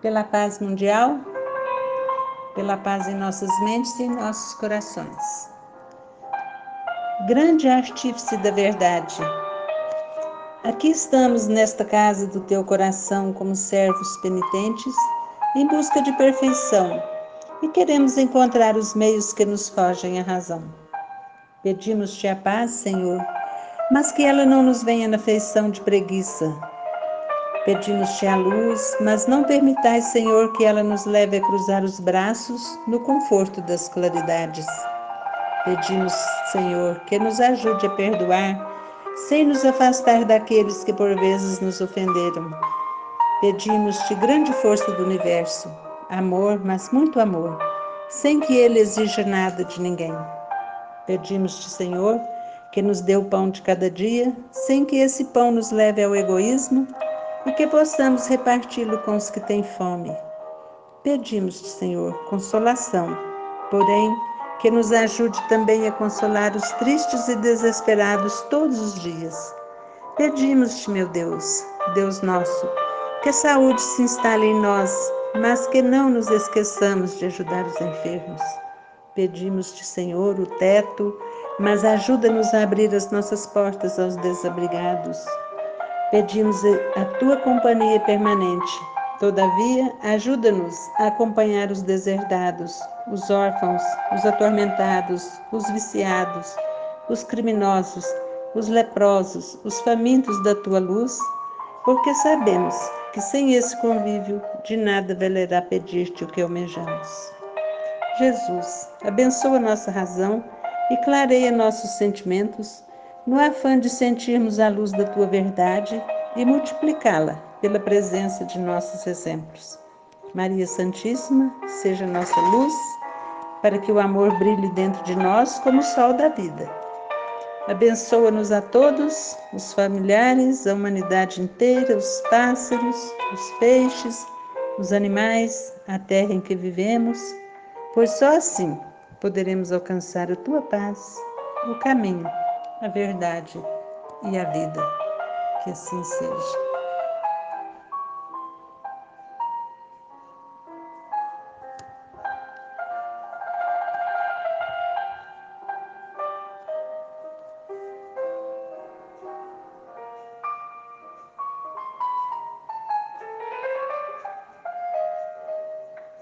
Pela paz mundial, pela paz em nossas mentes e em nossos corações. Grande artífice da verdade, aqui estamos nesta casa do teu coração como servos penitentes em busca de perfeição e queremos encontrar os meios que nos fogem à razão. Pedimos-te a paz, Senhor, mas que ela não nos venha na feição de preguiça. Pedimos-te a luz, mas não permitais, Senhor, que ela nos leve a cruzar os braços no conforto das claridades. Pedimos, Senhor, que nos ajude a perdoar, sem nos afastar daqueles que por vezes nos ofenderam. Pedimos-te grande força do universo, amor, mas muito amor, sem que ele exija nada de ninguém. Pedimos-te, Senhor, que nos dê o pão de cada dia, sem que esse pão nos leve ao egoísmo e que possamos reparti-lo com os que têm fome. Pedimos-te, Senhor, consolação, porém, que nos ajude também a consolar os tristes e desesperados todos os dias. Pedimos-te, meu Deus, Deus nosso, que a saúde se instale em nós mas que não nos esqueçamos de ajudar os enfermos. Pedimos-te, Senhor, o teto, mas ajuda-nos a abrir as nossas portas aos desabrigados. Pedimos a tua companhia permanente. Todavia, ajuda-nos a acompanhar os deserdados, os órfãos, os atormentados, os viciados, os criminosos, os leprosos, os famintos da tua luz, porque sabemos que sem esse convívio de nada valerá pedir-te o que almejamos. Jesus, abençoa nossa razão e clareia nossos sentimentos, no afã de sentirmos a luz da tua verdade e multiplicá-la pela presença de nossos exemplos. Maria Santíssima, seja nossa luz, para que o amor brilhe dentro de nós como o sol da vida Abençoa-nos a todos, os familiares, a humanidade inteira, os pássaros, os peixes, os animais, a terra em que vivemos, pois só assim poderemos alcançar a tua paz, o caminho, a verdade e a vida. Que assim seja.